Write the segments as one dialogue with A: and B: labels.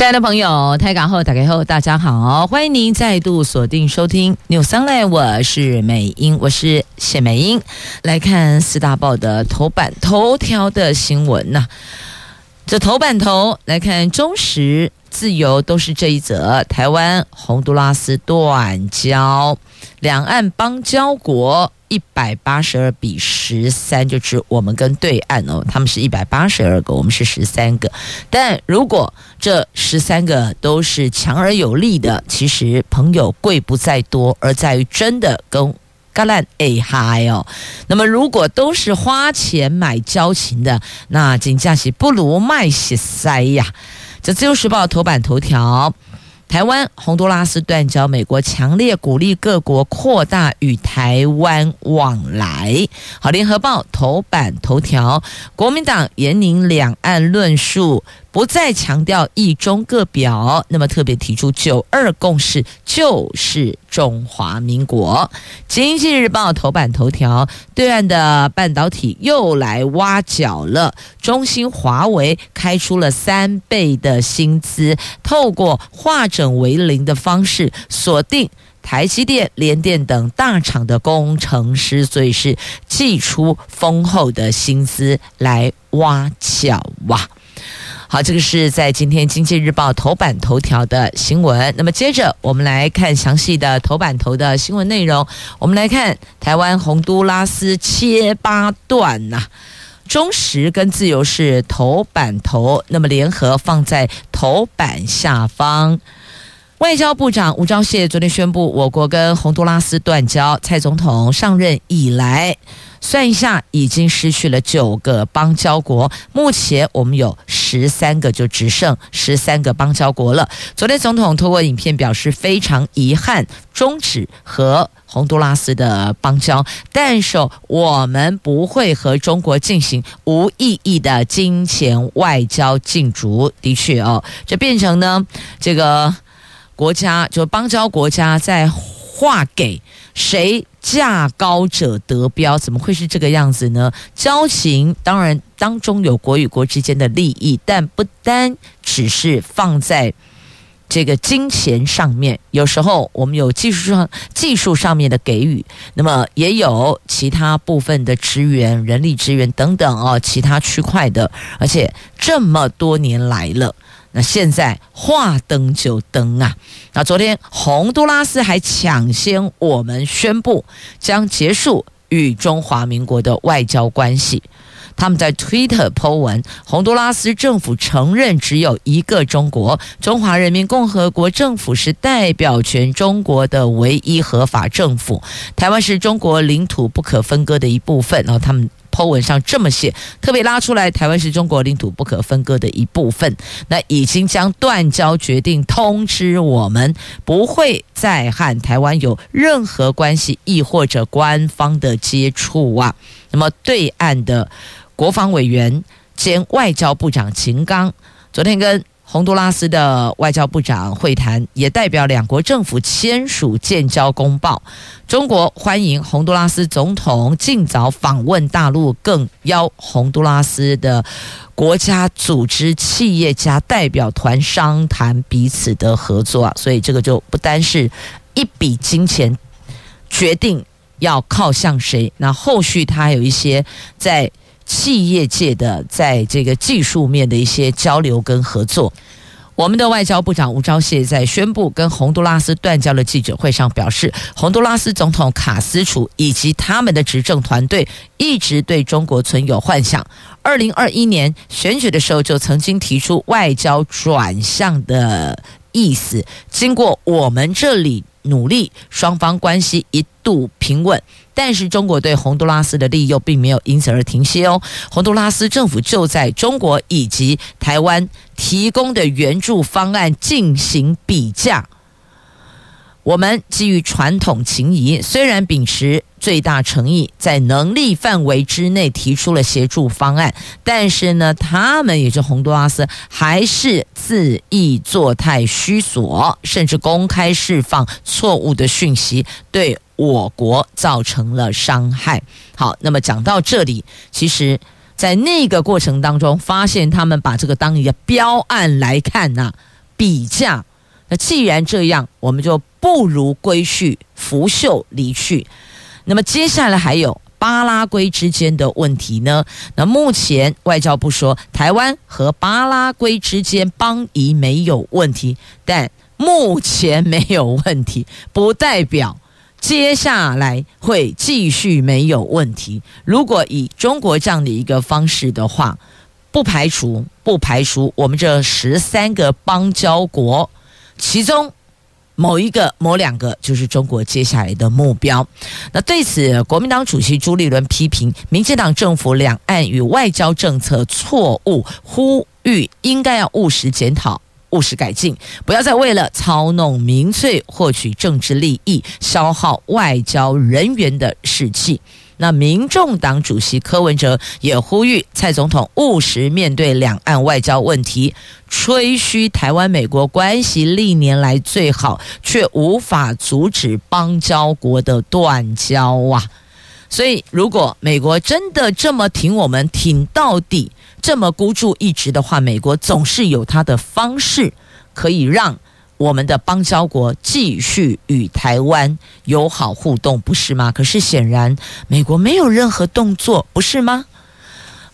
A: 亲爱的朋友，台港后打开后，大家好，欢迎您再度锁定收听 News Online，我是美英，我是谢美英，来看四大报的头版头条的新闻呐、这头版头来看，中时、自由都是这一则，台湾洪都拉斯断交，两岸邦交国。一百八十二比十三，就指我们跟对岸哦，他们是一百八十二个，我们是十三个。但如果这十三个都是强而有力的，其实朋友贵不在多，而在于真的跟橄榄哎嗨哦。那么如果都是花钱买交情的，那金价是不如卖血塞呀。这自由时报头版头条。台湾洪都拉斯断交，美国强烈鼓励各国扩大与台湾往来。好，联合报头版头条，国民党严宁两岸论述。不再强调一中各表，那么特别提出九二共识就是中华民国。经济日报头版头条，对岸的半导体又来挖角了，中兴、华为开出了三倍的薪资，透过化整为零的方式锁定台积电、联电等大厂的工程师，所以是寄出丰厚的薪资来挖角哇。好，这个是在今天《经济日报》头版头条的新闻。那么接着我们来看详细的头版头的新闻内容。我们来看台湾洪都拉斯切八段呐、啊，中时跟自由是头版头，那么联合放在头版下方。外交部长吴钊燮昨天宣布，我国跟洪都拉斯断交。蔡总统上任以来。算一下，已经失去了九个邦交国，目前我们有十三个，就只剩十三个邦交国了。昨天总统透过影片表示，非常遗憾终止和洪都拉斯的邦交，但是我们不会和中国进行无意义的金钱外交竞逐。的确哦，这变成呢，这个国家就邦交国家在划给谁。价高者得标，怎么会是这个样子呢？交情当然当中有国与国之间的利益，但不单只是放在这个金钱上面。有时候我们有技术上技术上面的给予，那么也有其他部分的支援、人力资源等等哦，其他区块的，而且这么多年来了。那现在话登就登啊！那昨天洪都拉斯还抢先我们宣布将结束与中华民国的外交关系。他们在 Twitter po 文，洪都拉斯政府承认只有一个中国，中华人民共和国政府是代表全中国的唯一合法政府，台湾是中国领土不可分割的一部分。然后他们。Po 文上这么写，特别拉出来，台湾是中国领土不可分割的一部分。那已经将断交决定通知我们，不会再和台湾有任何关系，亦或者官方的接触啊。那么对岸的国防委员兼外交部长秦刚昨天跟。洪都拉斯的外交部长会谈，也代表两国政府签署建交公报。中国欢迎洪都拉斯总统尽早访问大陆，更邀洪都拉斯的国家组织企业家代表团商谈彼此的合作。所以这个就不单是一笔金钱决定要靠向谁，那后续他有一些在。企业界的在这个技术面的一些交流跟合作，我们的外交部长吴钊燮在宣布跟洪都拉斯断交的记者会上表示，洪都拉斯总统卡斯楚以及他们的执政团队一直对中国存有幻想。二零二一年选举的时候就曾经提出外交转向的意思，经过我们这里努力，双方关系一度平稳。但是中国对洪都拉斯的利益又并没有因此而停歇哦。洪都拉斯政府就在中国以及台湾提供的援助方案进行比价。我们基于传统情谊，虽然秉持最大诚意，在能力范围之内提出了协助方案，但是呢，他们也就洪都拉斯还是恣意作态虚索，甚至公开释放错误的讯息，对我国造成了伤害。好，那么讲到这里，其实，在那个过程当中，发现他们把这个当一个标案来看呐、比价。那既然这样，我们就不如归去，拂袖离去。那么接下来还有巴拉圭之间的问题呢？那目前外交部说，台湾和巴拉圭之间邦谊没有问题，但目前没有问题，不代表接下来会继续没有问题。如果以中国这样的一个方式的话，不排除不排除我们这十三个邦交国。其中某一个、某两个就是中国接下来的目标。那对此，国民党主席朱立伦批评民进党政府两岸与外交政策错误，呼吁应该要务实检讨、务实改进，不要再为了操弄民粹、获取政治利益，消耗外交人员的士气。那民众党主席柯文哲也呼吁蔡总统务实面对两岸外交问题，吹嘘台湾美国关系历年来最好，却无法阻止邦交国的断交啊！所以，如果美国真的这么挺我们，挺到底，这么孤注一掷的话，美国总是有他的方式可以让。我们的邦交国继续与台湾友好互动，不是吗？可是显然美国没有任何动作，不是吗？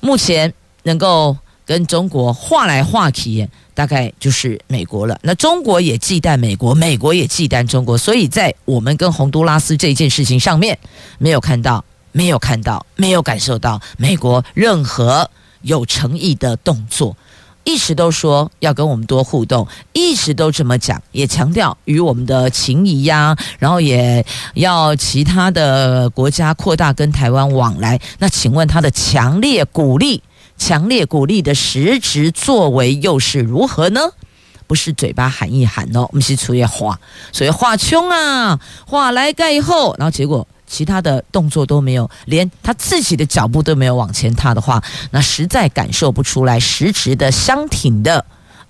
A: 目前能够跟中国话来话去，大概就是美国了。那中国也忌惮美国，美国也忌惮中国，所以在我们跟洪都拉斯这件事情上面，没有看到，没有看到，没有感受到美国任何有诚意的动作。一直都说要跟我们多互动，一直都这么讲，也强调与我们的情谊呀，然后也要其他的国家扩大跟台湾往来。那请问他的强烈鼓励、强烈鼓励的实质作为又是如何呢？不是嘴巴喊一喊哦，我们是出于话，所以话穷啊，话来盖以后，然后结果。其他的动作都没有，连他自己的脚步都没有往前踏的话，那实在感受不出来实质的相挺的、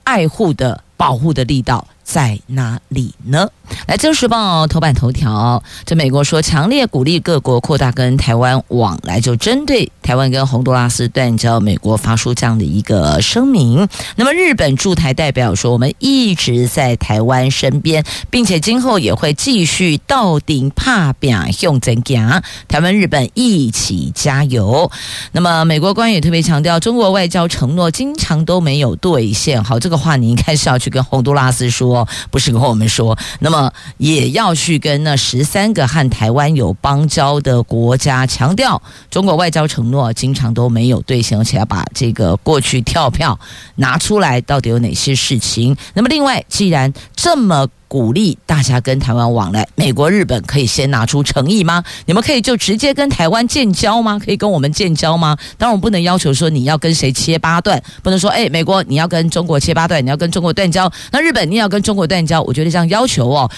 A: 爱护的、保护的力道。在哪里呢？来，《自由时报》头版头条，这美国说强烈鼓励各国扩大跟台湾往来，就针对台湾跟洪都拉斯断交，美国发出这样的一个声明。那么，日本驻台代表说，我们一直在台湾身边，并且今后也会继续到顶怕表用怎样，台湾日本一起加油。那么，美国官员也特别强调，中国外交承诺经常都没有兑现。好，这个话你应该是要去跟洪都拉斯说。不是跟我们说，那么也要去跟那十三个和台湾有邦交的国家强调，中国外交承诺经常都没有兑现，而且要把这个过去跳票拿出来，到底有哪些事情？那么另外，既然这么。鼓励大家跟台湾往来，美国、日本可以先拿出诚意吗？你们可以就直接跟台湾建交吗？可以跟我们建交吗？当然，我们不能要求说你要跟谁切八段，不能说哎，美国你要跟中国切八段，你要跟中国断交，那日本你要跟中国断交，我觉得这样要求哦，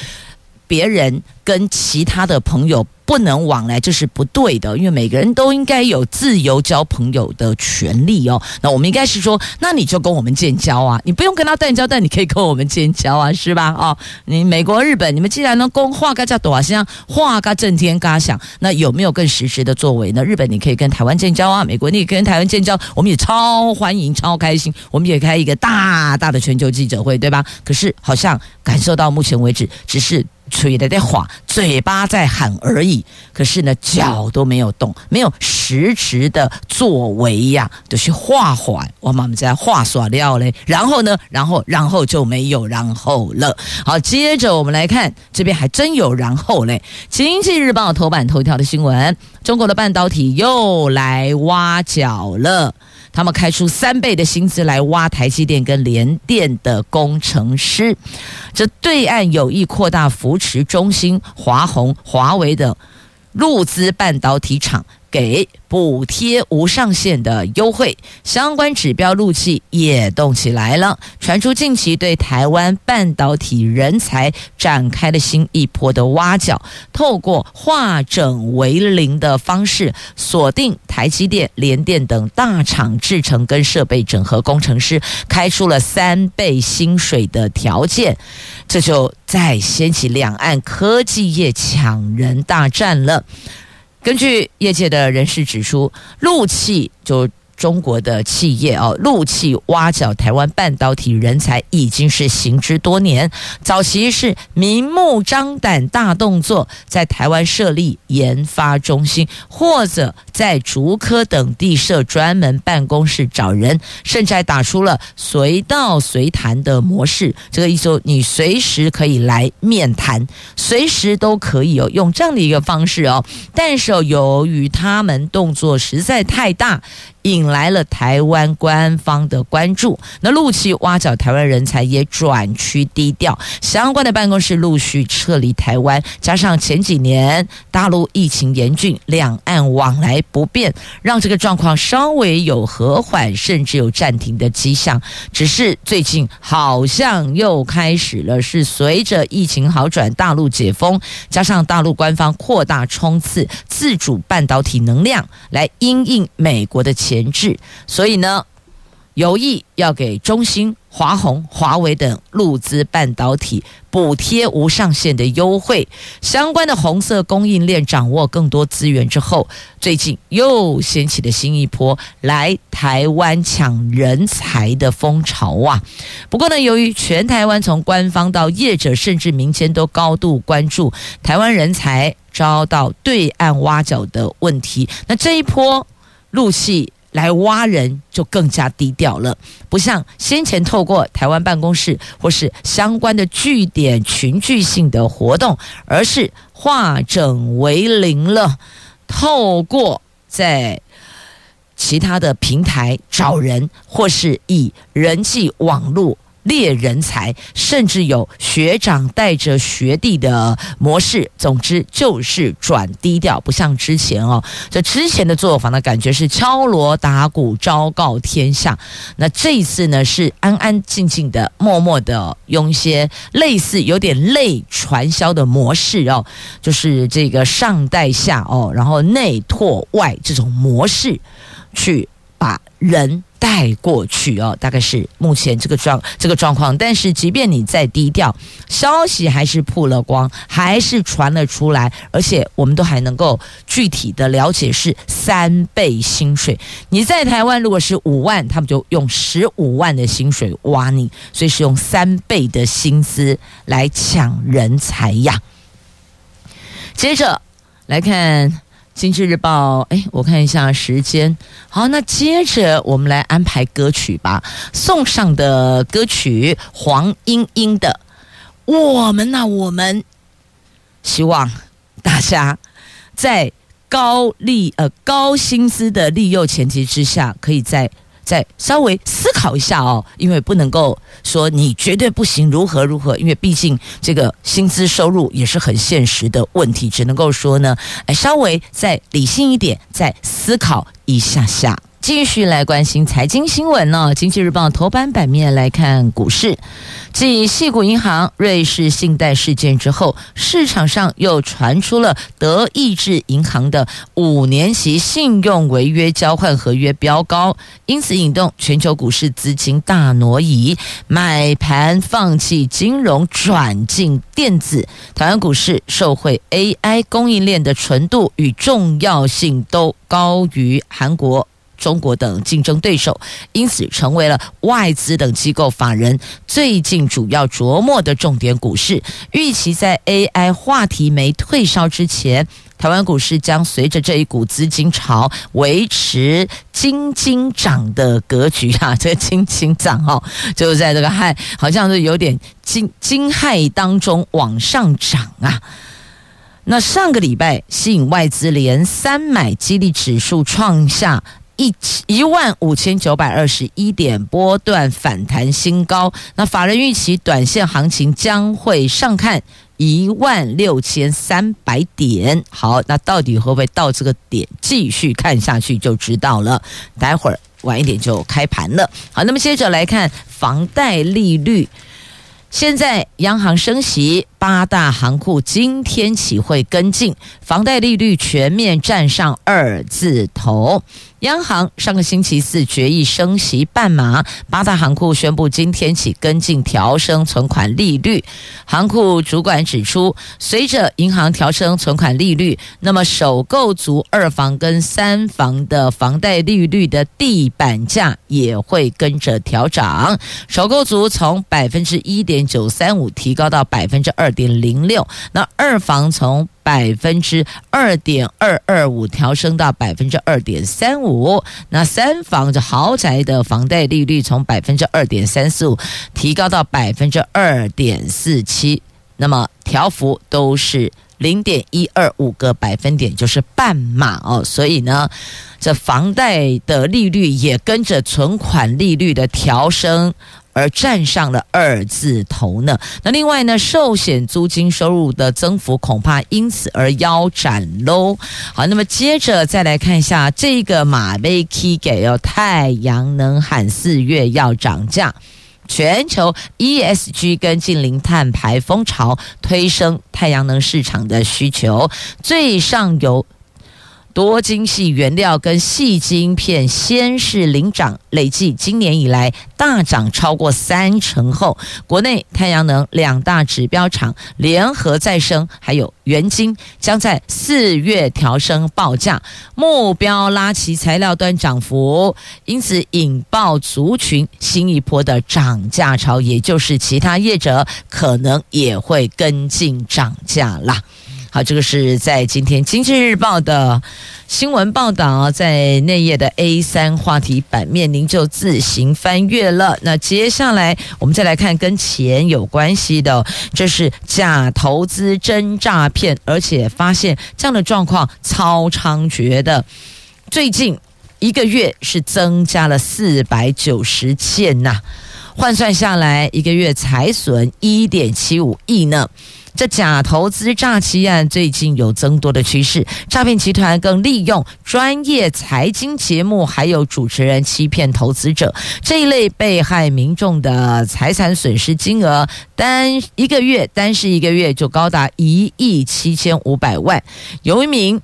A: 别人跟其他的朋友。不能往来，这是不对的，因为每个人都应该有自由交朋友的权利哦。那我们应该是说，那你就跟我们建交啊，你不用跟他断交，但你可以跟我们建交啊，是吧？哦，你美国、日本，你们既然能公话，嘎叫多像话嘎震天嘎响，那有没有更实质的作为呢？日本你可以跟台湾建交啊，美国你也可以跟台湾建交，我们也超欢迎、超开心，我们也开一个大大的全球记者会，对吧？可是好像感受到目前为止，只是。吹的在晃，嘴巴在喊而已。可是呢，脚都没有动，没有实质的作为呀，就是话话。我们在话耍料嘞。然后呢，然后然后就没有然后了。好，接着我们来看，这边还真有然后嘞。经济日报头版头条的新闻：中国的半导体又来挖角了。他们开出三倍的薪资来挖台积电跟联电的工程师，这对岸有意扩大扶持中芯、华虹、华为的陆资半导体厂，给补贴无上限的优惠，相关指标陆企也动起来了。传出近期对台湾半导体人才展开了新一波的挖角，透过化整为零的方式，锁定台积电、联电等大厂制程跟设备整合工程师，开出了三倍薪水的条件，这就再掀起两岸科技业抢人大战了。根据业界的人士指出，陆气就。中国的企业哦，陆气挖角台湾半导体人才已经是行之多年。早期是明目张胆大动作，在台湾设立研发中心，或者在竹科等地设专门办公室找人，甚至还打出了随到随谈的模式。这个意思，你随时可以来面谈，随时都可以哦，用这样的一个方式哦。但是由于他们动作实在太大。引来了台湾官方的关注，那陆续挖角台湾人才也转趋低调，相关的办公室陆续撤离台湾，加上前几年大陆疫情严峻，两岸往来不便，让这个状况稍微有和缓，甚至有暂停的迹象。只是最近好像又开始了，是随着疫情好转，大陆解封，加上大陆官方扩大冲刺自主半导体能量，来因应美国的前。前置，所以呢，有意要给中兴、华虹、华为等陆资半导体补贴无上限的优惠。相关的红色供应链掌握更多资源之后，最近又掀起了新一波来台湾抢人才的风潮啊！不过呢，由于全台湾从官方到业者甚至民间都高度关注台湾人才遭到对岸挖角的问题，那这一波陆企。来挖人就更加低调了，不像先前透过台湾办公室或是相关的据点群聚性的活动，而是化整为零了，透过在其他的平台找人，或是以人际网络。猎人才，甚至有学长带着学弟的模式。总之就是转低调，不像之前哦。这之前的做法呢，感觉是敲锣打鼓昭告天下。那这一次呢，是安安静静的、默默的，用一些类似有点类传销的模式哦，就是这个上带下哦，然后内拓外这种模式，去把人。带过去哦，大概是目前这个状这个状况。但是，即便你再低调，消息还是曝了光，还是传了出来，而且我们都还能够具体的了解是三倍薪水。你在台湾如果是五万，他们就用十五万的薪水挖你，所以是用三倍的薪资来抢人才呀。接着来看。经济日报，哎，我看一下时间。好，那接着我们来安排歌曲吧。送上的歌曲黄莺莺的《我们呐、我们》，希望大家在高利呃高薪资的利诱前提之下，可以在。再稍微思考一下哦，因为不能够说你绝对不行，如何如何，因为毕竟这个薪资收入也是很现实的问题，只能够说呢，哎，稍微再理性一点，再思考一下下。继续来关心财经新闻呢。经济日报头版版面来看股市，继细谷银行、瑞士信贷事件之后，市场上又传出了德意志银行的五年期信用违约交换合约飙高，因此引动全球股市资金大挪移，买盘放弃金融转进电子。台湾股市受惠 AI 供应链的纯度与重要性都高于韩国。中国等竞争对手，因此成为了外资等机构法人最近主要琢磨的重点股市。预期在 AI 话题没退烧之前，台湾股市将随着这一股资金潮维持惊惊涨的格局啊！这个惊惊涨哦，就是在这个害，好像是有点惊惊骇当中往上涨啊。那上个礼拜吸引外资连三买，激励指数创下。一一万五千九百二十一点波段反弹新高，那法人预期短线行情将会上看一万六千三百点。好，那到底会不会到这个点？继续看下去就知道了。待会儿晚一点就开盘了。好，那么接着来看房贷利率。现在央行升息，八大行库今天起会跟进，房贷利率全面站上二字头。央行上个星期四决议升息半码，八大行库宣布今天起跟进调升存款利率。行库主管指出，随着银行调升存款利率，那么首购族二房跟三房的房贷利率的地板价也会跟着调涨。首购族从百分之一点九三五提高到百分之二点零六，那二房从百分之二点二二五调升到百分之二点三五，那三房的豪宅的房贷利率从百分之二点三四五提高到百分之二点四七，那么调幅都是零点一二五个百分点，就是半码哦。所以呢，这房贷的利率也跟着存款利率的调升。而站上了二字头呢。那另外呢，寿险租金收入的增幅恐怕因此而腰斩喽。好，那么接着再来看一下这个马威 K 给哦，太阳能喊四月要涨价，全球 ESG 跟净零碳排风潮推升太阳能市场的需求，最上游。多晶系原料跟细晶片先是领涨，累计今年以来大涨超过三成后，国内太阳能两大指标厂联合再生还有元晶将在四月调升报价，目标拉起材料端涨幅，因此引爆族群新一波的涨价潮，也就是其他业者可能也会跟进涨价啦。好，这个是在今天《经济日报》的新闻报道，在内页的 A 三话题版面，您就自行翻阅了。那接下来我们再来看跟钱有关系的，这是假投资真诈骗，而且发现这样的状况超猖獗的。最近一个月是增加了四百九十件呐，换算下来一个月财损一点七五亿呢。这假投资诈欺案最近有增多的趋势，诈骗集团更利用专业财经节目还有主持人欺骗投资者，这一类被害民众的财产损失金额单一个月单是一个月就高达一亿七千五百万，有一名。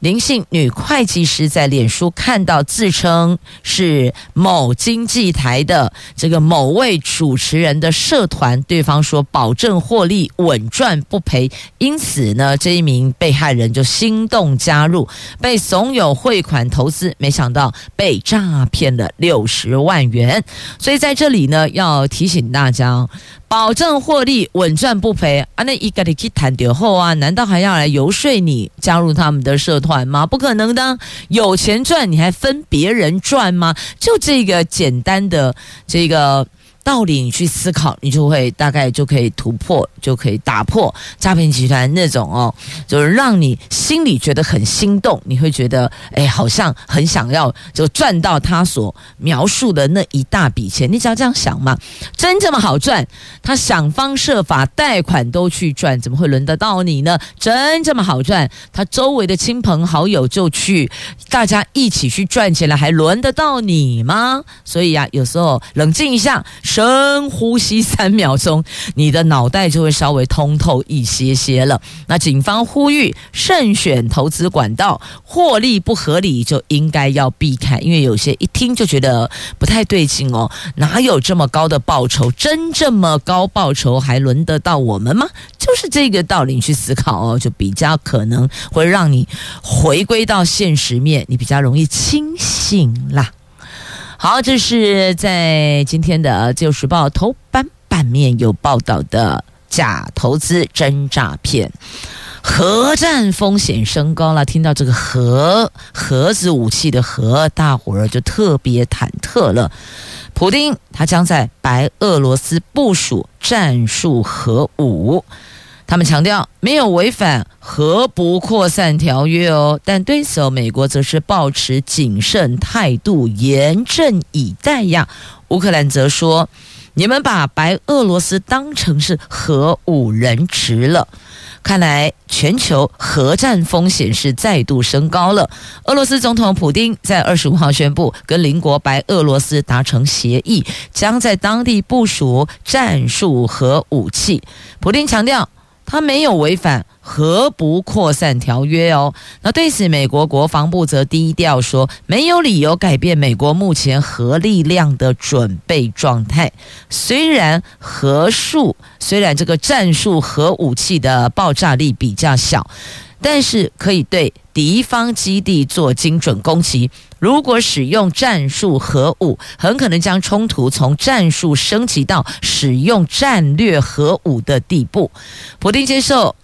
A: 林姓女会计师在脸书看到自称是某经济台的这个某位主持人的社团，对方说保证获利稳赚不赔，因此呢，这一名被害人就心动加入，被怂恿汇款投资，没想到被诈骗了六十万元。所以在这里呢，要提醒大家。保证获利，稳赚不赔啊！那伊个你去谈掉后啊，难道还要来游说你加入他们的社团吗？不可能的，有钱赚你还分别人赚吗？就这个简单的这个。道理你去思考，你就会大概就可以突破，就可以打破诈骗集团那种哦，就是让你心里觉得很心动，你会觉得哎，好像很想要就赚到他所描述的那一大笔钱。你只要这样想嘛，真这么好赚？他想方设法贷款都去赚，怎么会轮得到你呢？真这么好赚？他周围的亲朋好友就去，大家一起去赚钱了，还轮得到你吗？所以、啊，有时候冷静一下。深呼吸三秒钟，你的脑袋就会稍微通透一些些了。那警方呼吁慎选投资管道，获利不合理就应该要避开，因为有些一听就觉得不太对劲哦。哪有这么高的报酬？真这么高报酬还轮得到我们吗？就是这个道理，你去思考哦，就比较可能会让你回归到现实面，你比较容易清醒啦。好，这是在今天的《自由时报》头版版面有报道的假投资真诈骗，核战风险升高了。听到这个核核子武器的核，大伙儿就特别忐忑了。普丁他将在白俄罗斯部署战术核武。他们强调没有违反核不扩散条约哦，但对此美国则是抱持谨慎态度，严阵以待呀。乌克兰则说，你们把白俄罗斯当成是核武人质了。看来全球核战风险是再度升高了。俄罗斯总统普丁在二十五号宣布，跟邻国白俄罗斯达成协议，将在当地部署战术核武器。普丁强调，他没有违反核不扩散条约哦。那对此，美国国防部则低调说，没有理由改变美国目前核力量的准备状态。虽然核数，虽然这个战术核武器的爆炸力比较小，但是可以对敌方基地做精准攻击。如果使用战术核武，很可能将冲突从战术升级到使用战略核武的地步。普丁接受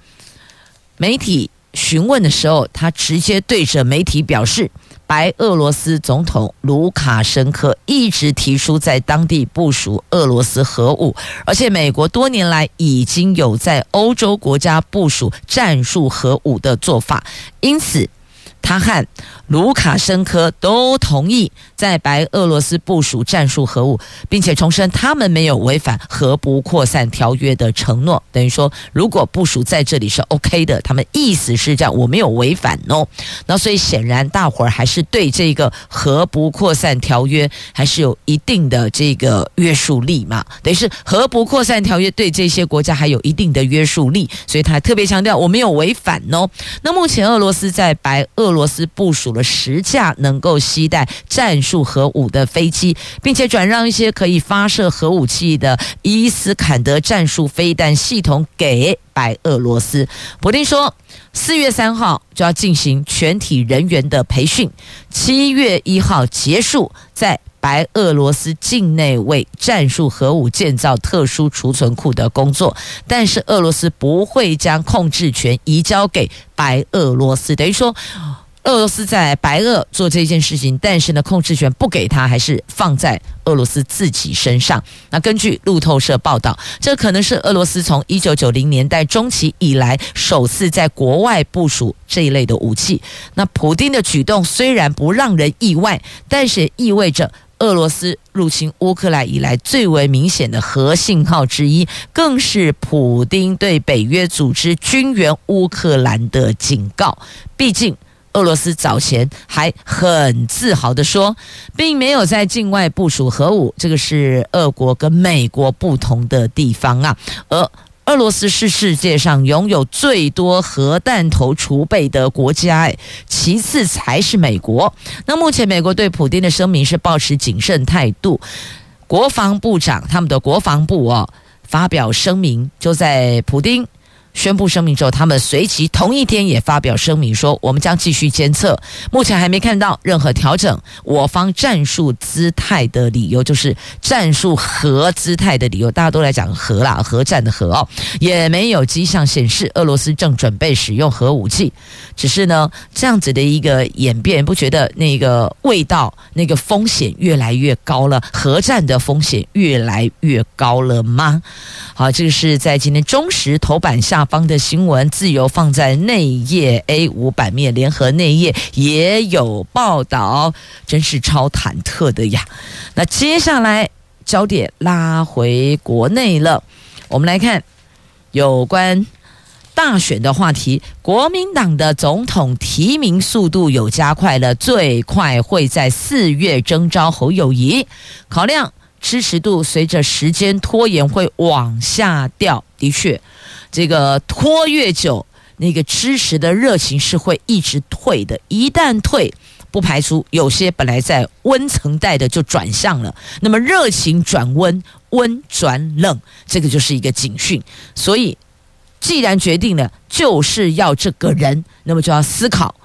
A: 媒体询问的时候，他直接对着媒体表示，白俄罗斯总统卢卡申科一直提出在当地部署俄罗斯核武，而且美国多年来已经有在欧洲国家部署战术核武的做法，因此。他和卢卡申科都同意在白俄罗斯部署战术核武，并且重申他们没有违反核不扩散条约的承诺。等于说，如果部署在这里是 OK 的，他们意思是这样，我没有违反哦。那所以显然，大伙儿还是对这个核不扩散条约还是有一定的这个约束力嘛。等于是核不扩散条约对这些国家还有一定的约束力，所以他特别强调我没有违反哦。那目前俄罗斯在白俄。罗斯部署了十架能够携带战术核武的飞机，并且转让一些可以发射核武器的伊斯坎德战术飞弹系统给白俄罗斯。普丁说，四月三号就要进行全体人员的培训，七月一号结束在白俄罗斯境内为战术核武建造特殊储存库的工作，但是俄罗斯不会将控制权移交给白俄罗斯，等于说。俄罗斯在白俄做这件事情，但是呢，控制权不给他，还是放在俄罗斯自己身上。那根据路透社报道，这可能是俄罗斯从一九九零年代中期以来首次在国外部署这一类的武器。那普丁的举动虽然不让人意外，但是也意味着俄罗斯入侵乌克兰以来最为明显的核信号之一，更是普丁对北约组织军援乌克兰的警告。毕竟。俄罗斯早前还很自豪地说，并没有在境外部署核武，这个是俄国跟美国不同的地方啊。而俄罗斯是世界上拥有最多核弹头储备的国家，哎，其次才是美国。那目前美国对普丁的声明是抱持谨慎态度，国防部长他们的国防部哦发表声明，就在普丁。宣布声明之后，他们随即同一天也发表声明说：“我们将继续监测，目前还没看到任何调整我方战术姿态的理由，就是战术核姿态的理由。大家都来讲核啦，核战的核哦，也没有迹象显示俄罗斯正准备使用核武器。只是呢，这样子的一个演变，不觉得那个味道、那个风险越来越高了？核战的风险越来越高了吗？好，这个是在今天中时头版下。”方的新闻，自由放在内页 A 五版面，联合内页也有报道，真是超忐忑的呀。那接下来焦点拉回国内了，我们来看有关大选的话题。国民党的总统提名速度有加快了，最快会在四月征召侯友谊，考量支持度随着时间拖延会往下掉，的确。这个拖越久，那个支持的热情是会一直退的。一旦退，不排除有些本来在温层带的就转向了。那么热情转温，温转冷，这个就是一个警讯。所以，既然决定了就是要这个人，那么就要思考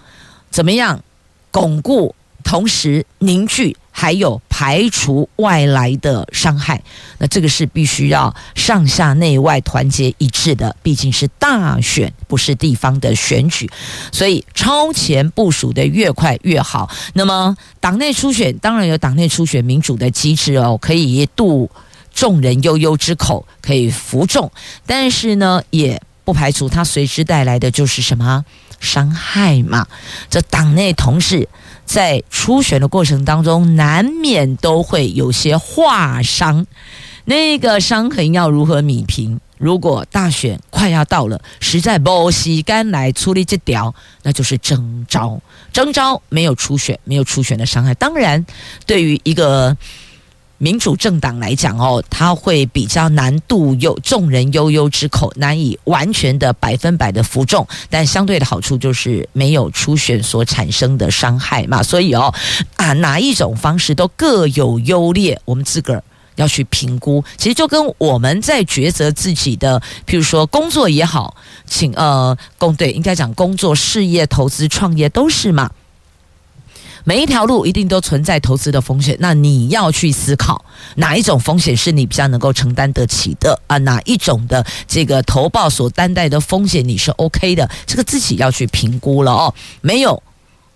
A: 怎么样巩固，同时凝聚。还有排除外来的伤害，那这个是必须要上下内外团结一致的。毕竟是大选，不是地方的选举，所以超前部署的越快越好。那么党内初选当然有党内初选民主的机制哦，可以度众人悠悠之口，可以服众，但是呢，也不排除它随之带来的就是什么伤害嘛。这党内同事。在初选的过程当中，难免都会有些划伤。那个伤痕要如何弥平？如果大选快要到了，实在没时间来处理这条，那就是征召。征召没有初选，没有初选的伤害。当然，对于一个民主政党来讲哦，它会比较难度有众人悠悠之口，难以完全的百分百的服众。但相对的好处就是没有初选所产生的伤害嘛。所以哦，啊，哪一种方式都各有优劣，我们自个儿。要去评估，其实就跟我们在抉择自己的，譬如说工作也好，请呃工对，应该讲工作、事业、投资、创业都是嘛。每一条路一定都存在投资的风险，那你要去思考哪一种风险是你比较能够承担得起的啊？哪一种的这个投报所担待的风险你是 OK 的？这个自己要去评估了哦。没有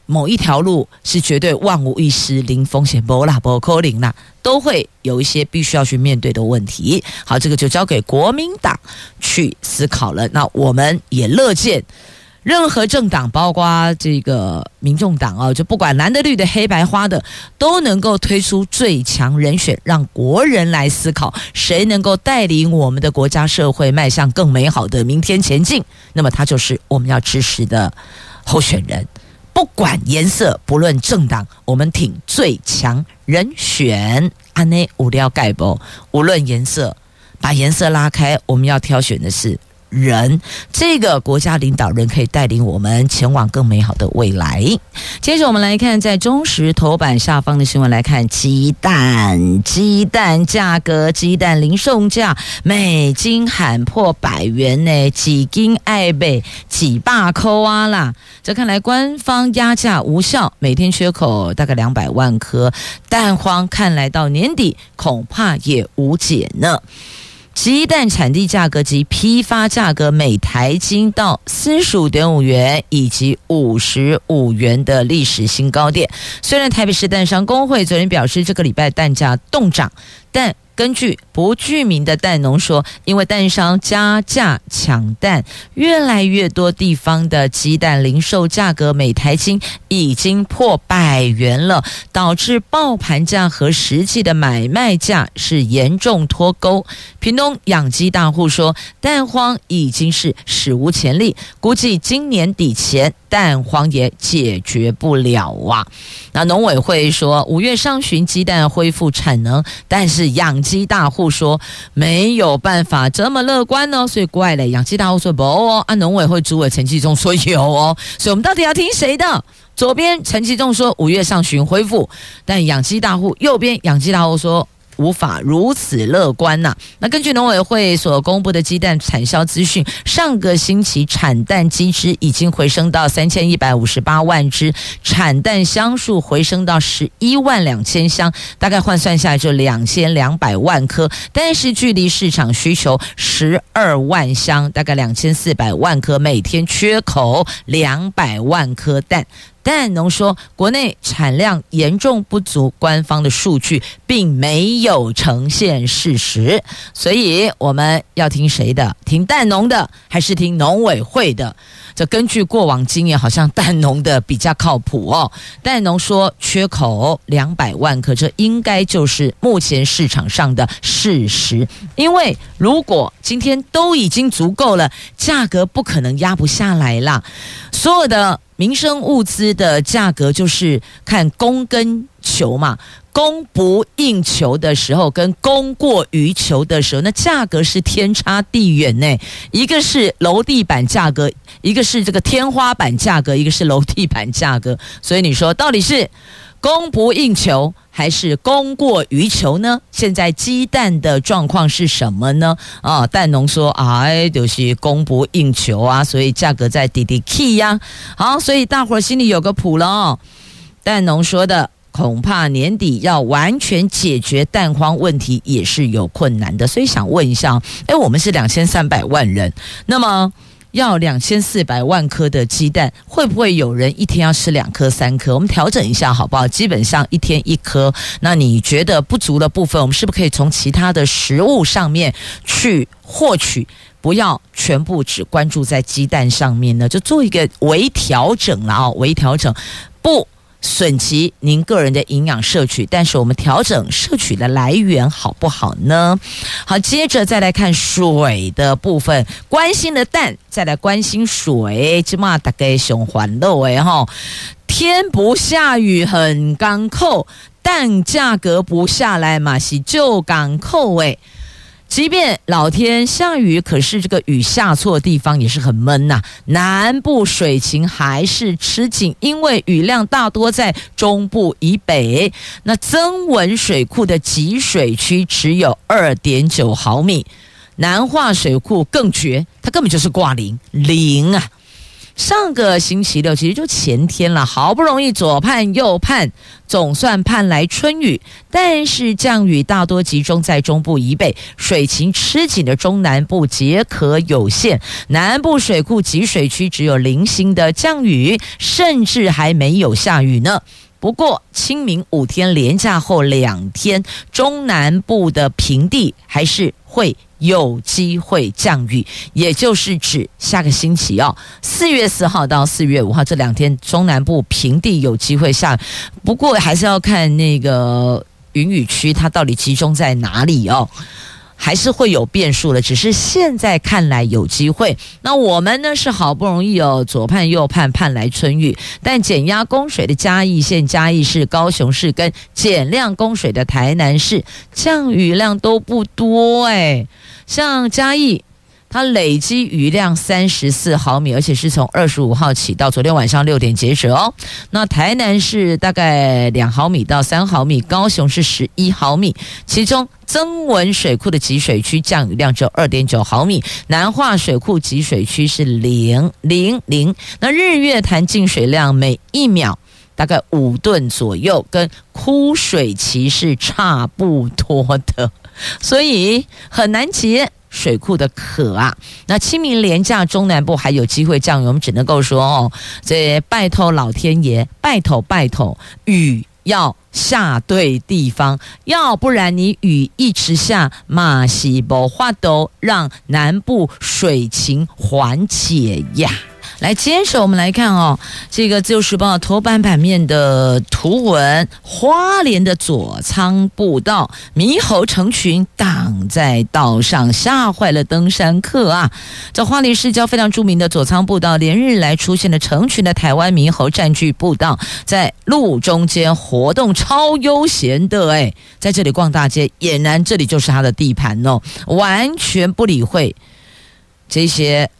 A: 某一条路是绝对万无一失、零风险，不啦不扣零啦。都会有一些必须要去面对的问题。好，这个就交给国民党去思考了。那我们也乐见任何政党，包括这个民众党啊，就不管蓝的、绿的、黑白花的，都能够推出最强人选，让国人来思考谁能够带领我们的国家社会迈向更美好的明天前进。那么他就是我们要支持的候选人。不管颜色，不论政党，我们挺最强人选。安内无料盖不？无论颜色，把颜色拉开，我们要挑选的是。人，这个国家领导人可以带领我们前往更美好的未来。接着我们来看，在中时头版下方的新闻来看，鸡蛋，鸡蛋价格，鸡蛋零售价每斤喊破百元呢，几斤爱被几把扣啊啦！这看来官方压价无效，每天缺口大概两百万颗蛋荒，看来到年底恐怕也无解呢。鸡蛋产地价格及批发价格每台斤到四十五点五元以及五十五元的历史新高点。虽然台北市蛋商工会昨天表示，这个礼拜蛋价动涨，但。根据不具名的蛋农说，因为蛋商加价抢蛋，越来越多地方的鸡蛋零售价格每台斤已经破百元了，导致报盘价和实际的买卖价是严重脱钩。屏东养鸡大户说，蛋荒已经是史无前例，估计今年底前蛋荒也解决不了啊。那农委会说，五月上旬鸡蛋恢复产能，但是养鸡大户说没有办法这么乐观呢、所以怪了。养鸡大户说不哦，啊，农委会主委陈其仲说有哦，所以我们到底要听谁的？左边陈其仲说五月上旬恢复，但养鸡大户右边养鸡大户说。无法如此乐观呐、那根据农委会所公布的鸡蛋产销资讯，上个星期产蛋鸡只已经回升到三千一百五十八万只，产蛋箱数回升到十一万两千箱，大概换算下来就两千两百万颗。但是距离市场需求十二万箱，大概两千四百万颗，每天缺口两百万颗蛋。蛋农说，国内产量严重不足，官方的数据并没有呈现事实，所以我们要听谁的？听蛋农的，还是听农委会的？这根据过往经验，好像蛋农的比较靠谱哦。蛋农说缺口两百万颗，这应该就是目前市场上的事实。因为如果今天都已经足够了，价格不可能压不下来啦。所有的。民生物资的价格就是看供跟求嘛，供不应求的时候，跟供过于求的时候，那价格是天差地远呢。一个是楼地板价格，一个是这个天花板价格，一个是楼地板价格。所以你说到底是供不应求？还是供过于求呢？现在鸡蛋的状况是什么呢？啊，蛋农说，哎，就是供不应求啊，所以价格在滴滴 key 呀。好，所以大伙儿心里有个谱了哦。蛋农说的，恐怕年底要完全解决蛋荒问题也是有困难的。所以想问一下，哎，我们是两千三百万人，那么。要两千四百万颗的鸡蛋，会不会有人一天要吃两颗、三颗？我们调整一下好不好？基本上一天一颗。那你觉得不足的部分，我们是不是可以从其他的食物上面去获取？不要全部只关注在鸡蛋上面呢？就做一个微调整了啊，微调整不。损及您个人的营养摄取，但是我们调整摄取的来源好不好呢？好，接着再来看水的部分，关心的蛋，再来关心水，起码大概循环漏哎哈，天不下雨很干扣，蛋价格不下来嘛是就干扣哎。即便老天下雨，可是这个雨下错地方也是很闷呐。南部水情还是吃紧，因为雨量大多在中部以北。那增文水库的集水区只有二点九毫米，南化水库更绝，它根本就是挂零零啊。上个星期六，其实就前天了，好不容易左盼右盼，总算盼来春雨，但是降雨大多集中在中部以北，水情吃紧的中南部解渴有限，南部水库集水区只有零星的降雨，甚至还没有下雨呢。不过清明五天连假后两天，中南部的平地还是会。有机会降雨，也就是指下个星期哦，四月四号到四月五号这两天，中南部平地有机会下。不过还是要看那个云雨区它到底集中在哪里哦，还是会有变数的。只是现在看来有机会。那我们呢是好不容易哦，左盼右盼盼来春雨，但减压供水的嘉义县、嘉义市、高雄市跟减量供水的台南市，降雨量都不多哎。像嘉义，它累积雨量三十四毫米，而且是从二十五号起到昨天晚上六点截止哦。那台南是大概两毫米到三毫米，高雄是十一毫米。其中增文水库的集水区降雨量只有二点九毫米，南化水库集水区是零零零。那日月潭净水量每一秒大概五吨左右，跟枯水期是差不多的。所以很难解水库的渴啊！那清明连假中南部还有机会降雨，我们只能够说哦，这拜托老天爷，拜托拜托，雨要下对地方，要不然你雨一直下，马西伯花都让南部水情缓解呀。来，接着我们来看哦，这个《自由时报》头版版面的图文，花莲的左仓步道，猕猴成群挡在道上，吓坏了登山客啊！在花莲市郊非常著名的左仓步道，连日来出现了成群的台湾猕猴占据步道，在路中间活动，超悠闲的哎，在这里逛大街，俨然这里就是他的地盘哦，完全不理会这些。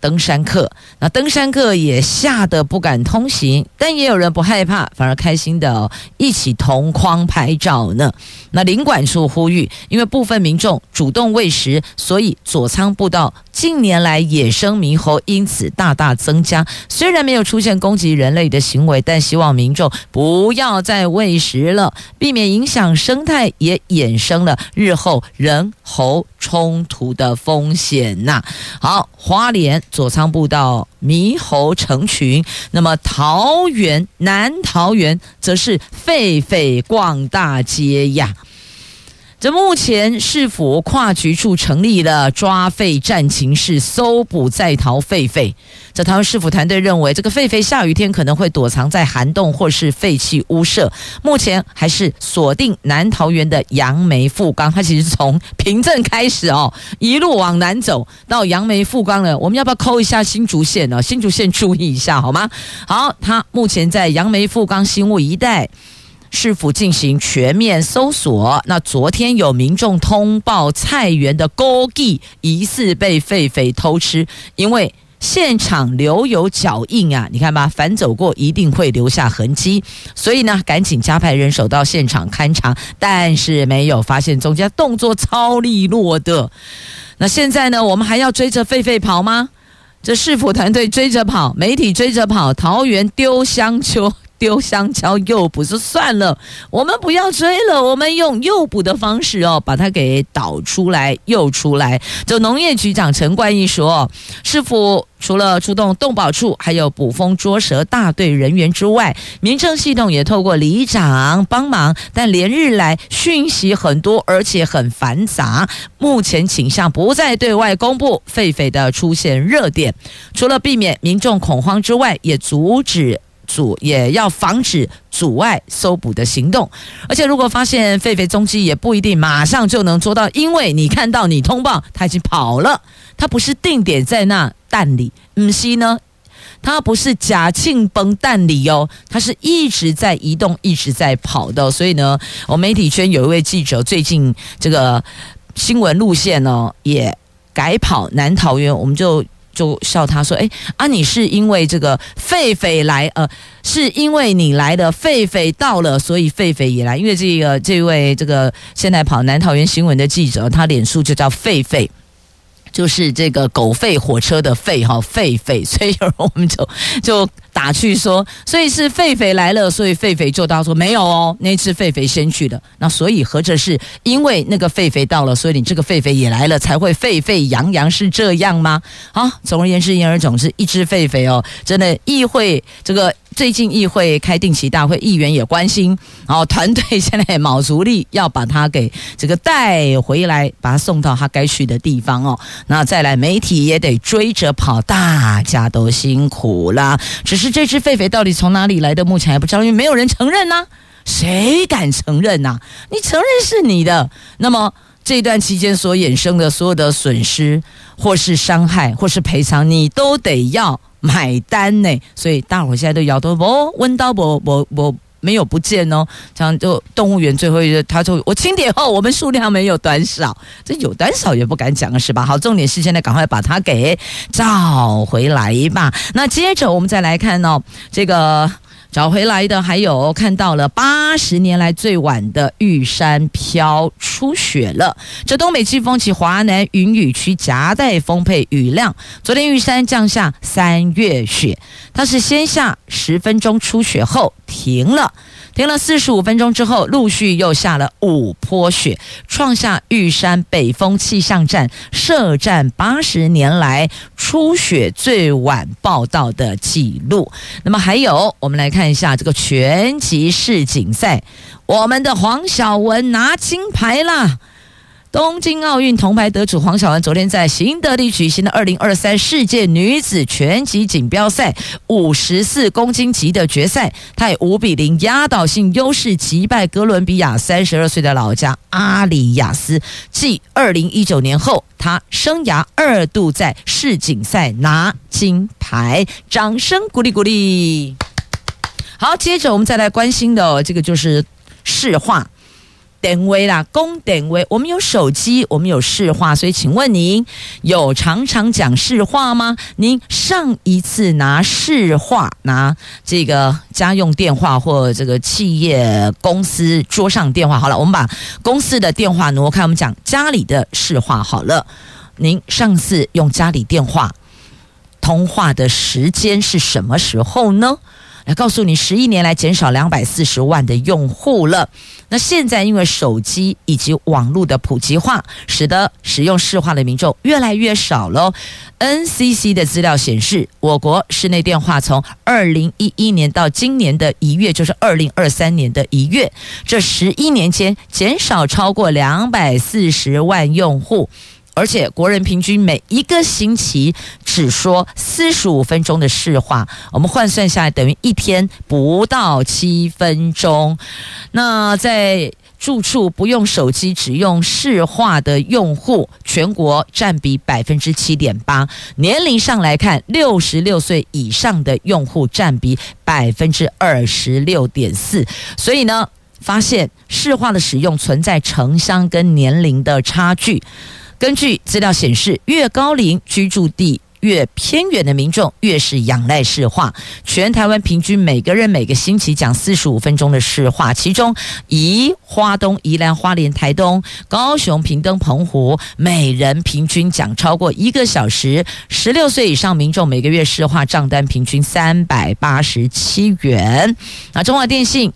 A: 登山客，那登山客也吓得不敢通行，但也有人不害怕，反而开心的、哦、一起同框拍照呢。那领馆处呼吁，因为部分民众主动喂食，所以左仓步道近年来野生猕猴因此大大增加。虽然没有出现攻击人类的行为，但希望民众不要再喂食了，避免影响生态，也衍生了日后人猴冲突的风险呐。好，花莲。左仓步道猕猴成群，那么桃园南桃园则是狒狒逛大街呀。这目前市府跨局处成立了抓废战情室，搜捕在逃狒狒。这桃园市府团队认为，这个狒狒下雨天可能会躲藏在涵洞或是废弃屋舍。目前还是锁定南桃园的杨梅富冈，它其实从平镇开始哦，一路往南走到杨梅富冈了。我们要不要抠一下新竹县呢？新竹县注意一下好吗？好，它目前在杨梅富冈新屋一带。市府进行全面搜索。那昨天有民众通报菜园的枸杞疑似被狒狒偷吃，因为现场留有脚印啊，你看吧，反走过一定会留下痕迹，所以呢，赶紧加派人手到现场勘查，但是没有发现踪迹，动作超利落的。那现在呢，我们还要追着狒狒跑吗？这市府团队追着跑，媒体追着跑，桃园丢香蕉。丢香蕉诱捕是算了，我们不要追了，我们用诱捕的方式哦，把它给导出来、诱出来。就农业局长陈冠一说，市府除了出动动保处，还有捕风捉蛇大队人员之外，民政系统也透过里长帮忙，但连日来讯息很多，而且很繁杂。目前倾向不再对外公布狒狒的出现热点，除了避免民众恐慌之外，也阻止。阻，也要防止阻碍搜捕的行动。而且，如果发现狒狒踪迹，也不一定马上就能捉到，因为你看到你通报，他已经跑了，他不是定点在那蛋里，嗯，西呢。他不是假庆崩蛋里哦，他是一直在移动，一直在跑的。所以呢，我媒体圈有一位记者，最近这个新闻路线呢也改跑南桃园，我们就就笑他说：“哎啊，你是因为这个狒狒来，呃，是因为你来的狒狒到了，所以狒狒也来。因为这个这位这个现在跑南桃园新闻的记者，他脸书就叫狒狒。”就是这个狗吠火车的吠哈狒狒，所以有人我们就就打趣说，所以是狒狒来了，所以狒狒就到说没有哦，那只狒狒先去的，那所以合着是因为那个狒狒到了，所以你这个狒狒也来了，才会沸沸扬扬，是这样吗？好，总而言之，言而总之，一只狒狒哦，真的议会这个。最近议会开定期大会，议员也关心，然后团队现在卯足力要把他给这个带回来，把他送到他该去的地方哦。那再来，媒体也得追着跑，大家都辛苦啦。只是这只狒狒到底从哪里来的，目前还不知道，因为没有人承认呐。谁敢承认呐？你承认是你的，那么这段期间所衍生的所有的损失，或是伤害，或是赔偿，你都得要。买单呢，所以大伙现在都摇头，哦，问到我我我没有不见哦。这样就动物园最后一个，他说我清点后，我们数量没有短少，这有短少也不敢讲，是吧？好，重点是现在赶快把它给找回来吧。那接着我们再来看哦，这个。找回来的还有看到了八十年来最晚的玉山飘初雪了。这东北季风起，华南云雨区夹带丰沛雨量。昨天玉山降下三月雪，它是先下十分钟出雪后停了。停了四十五分钟之后，陆续又下了五波雪，创下玉山北峰气象站设站八十年来初雪最晚报道的记录。那么还有，我们来看一下这个拳击世锦赛，我们的黄晓雯拿金牌啦！东京奥运铜牌得主黄晓雯昨天在新德里举行的二零二三世界女子拳击锦标赛五十四公斤级的决赛，她以五比零压倒性优势击败哥伦比亚三十二岁的老将阿里亚斯，继二零一九年后，她生涯二度在世锦赛拿金牌，掌声鼓励鼓励。好，接着我们再来关心的、这个就是市话。电话啦，公电话，我们有手机，我们有市话，所以请问您有常常讲市话吗？您上一次拿市话，拿这个家用电话或这个企业公司桌上电话，好了，我们把公司的电话挪开，我们讲家里的市话好了。您上次用家里电话通话的时间是什么时候呢？来告诉你，十一年来减少两百四十万的用户了。那现在因为手机以及网络的普及化，使得使用市话的民众越来越少了。NCC 的资料显示，我国室内电话从二零一一年到今年的一月，就是二零二三年的一月，这十一年间减少超过两百四十万用户。而且国人平均每一个星期只说四十五分钟的市话，我们换算下来等于一天不到七分钟。那在住处不用手机只用市话的用户，全国占比百分之七点八。年龄上来看，六十六岁以上的用户占比百分之二十六点四。所以呢，发现市话的使用存在城乡跟年龄的差距。根据资料显示，越高龄居住地越偏远的民众越是仰赖市话。全台湾平均每个人每个星期讲四十五分钟的市话，其中宜花东、宜兰、花莲、台东、高雄、屏东、澎湖，每人平均讲超过一个小时。十六岁以上民众每个月市话账单平均三百八十七元。那中华电信。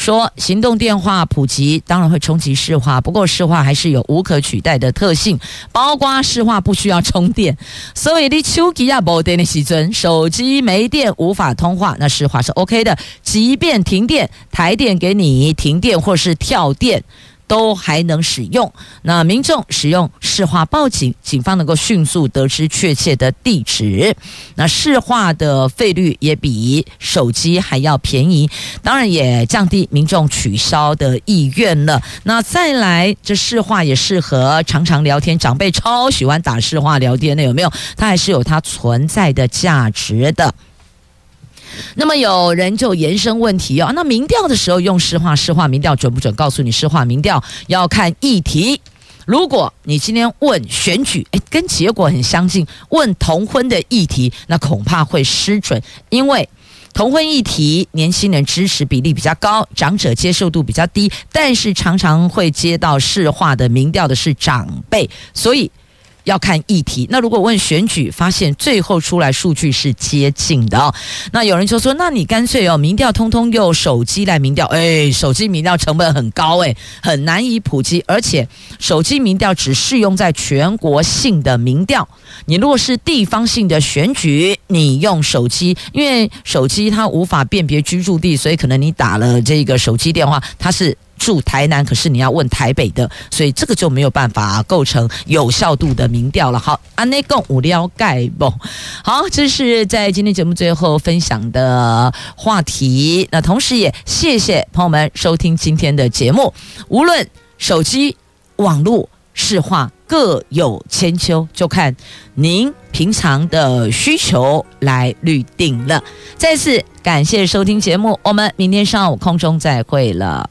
A: 说行动电话普及当然会冲击市话，不过市话还是有无可取代的特性，包括市话不需要充电，所以你手机啊没电的时阵，手机没电无法通话，那市话是 OK 的。即便停电，台电给你停电或是跳电，都还能使用。那民众使用市话报警，警方能够迅速得知确切的地址。那市话的费率也比手机还要便宜，当然也降低民众取消的意愿了。那再来，这市话也适合常常聊天，长辈超喜欢打市话聊天的，有没有？它还是有它存在的价值的。那么有人就延伸问题哦，那民调的时候用市话，市话民调准不准？告诉你，市话民调要看议题。如果你今天问选举，诶，跟结果很相近，问同婚的议题，那恐怕会失准，因为同婚议题年轻人支持比例比较高，长者接受度比较低，但是常常会接到市话的民调的是长辈，所以。要看议题，那如果问选举，发现最后出来数据是接近的哦。那有人就说，那你干脆哦，民调通通用手机来民调，哎，手机民调成本很高，哎，很难以普及，而且手机民调只适用在全国性的民调。你如果是地方性的选举，你用手机，因为手机它无法辨别居住地，所以可能你打了这个手机电话，它是。住台南，可是你要问台北的，所以这个就没有办法构成有效度的民调了。好，安内共无聊盖不？好，这是在今天节目最后分享的话题。那同时也谢谢朋友们收听今天的节目。无论手机、网络、市话各有千秋，就看您平常的需求来预定了。再次感谢收听节目，我们明天上午空中再会了。